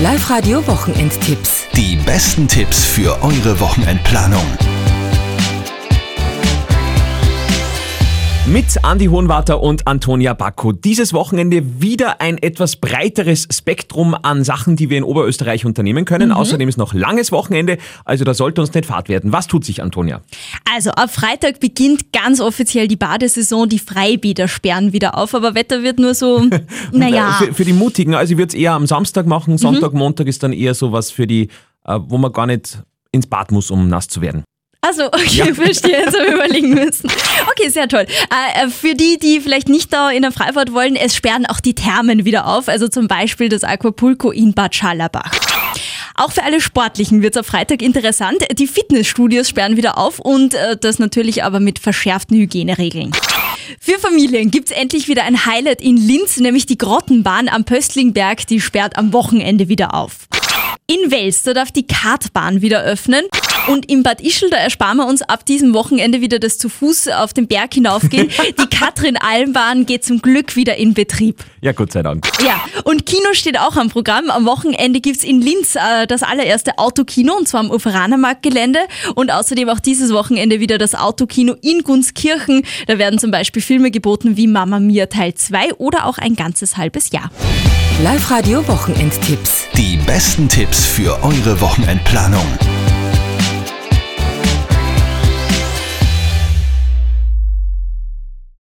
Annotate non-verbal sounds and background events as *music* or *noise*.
Live-Radio Wochenendtipps. Die besten Tipps für eure Wochenendplanung. Mit Andi Hohenwarter und Antonia Bacco. Dieses Wochenende wieder ein etwas breiteres Spektrum an Sachen, die wir in Oberösterreich unternehmen können. Außerdem ist noch langes Wochenende, also da sollte uns nicht fad werden. Was tut sich, Antonia? Also ab Freitag beginnt ganz offiziell die Badesaison. Die Freibäder sperren wieder auf, aber Wetter wird nur so, *laughs* naja. Für, für die Mutigen, also ich würde es eher am Samstag machen. Sonntag, Montag ist dann eher sowas für die, äh, wo man gar nicht ins Bad muss, um nass zu werden. Also, okay, *laughs* verstehe, jetzt habe ich überlegen müssen. *laughs* Okay, sehr toll. Äh, äh, für die, die vielleicht nicht da in der Freifahrt wollen, es sperren auch die Thermen wieder auf, also zum Beispiel das Aquapulco in Bad Schallerbach. Auch für alle Sportlichen wird es am Freitag interessant. Die Fitnessstudios sperren wieder auf und äh, das natürlich aber mit verschärften Hygieneregeln. Für Familien gibt's endlich wieder ein Highlight in Linz, nämlich die Grottenbahn am Pöstlingberg, die sperrt am Wochenende wieder auf. In Wels, da darf die Kartbahn wieder öffnen. Und im Bad Ischl, da ersparen wir uns ab diesem Wochenende wieder das zu Fuß auf den Berg hinaufgehen. *laughs* Die Katrin-Alm-Bahn geht zum Glück wieder in Betrieb. Ja, Gott sei Dank. Ja, und Kino steht auch am Programm. Am Wochenende gibt's in Linz äh, das allererste Autokino, und zwar am Uferanermarktgelände. Und außerdem auch dieses Wochenende wieder das Autokino in Gunskirchen. Da werden zum Beispiel Filme geboten wie Mama Mia Teil 2 oder auch ein ganzes halbes Jahr. Live-Radio Wochenendtipps. Die besten Tipps für eure Wochenendplanung.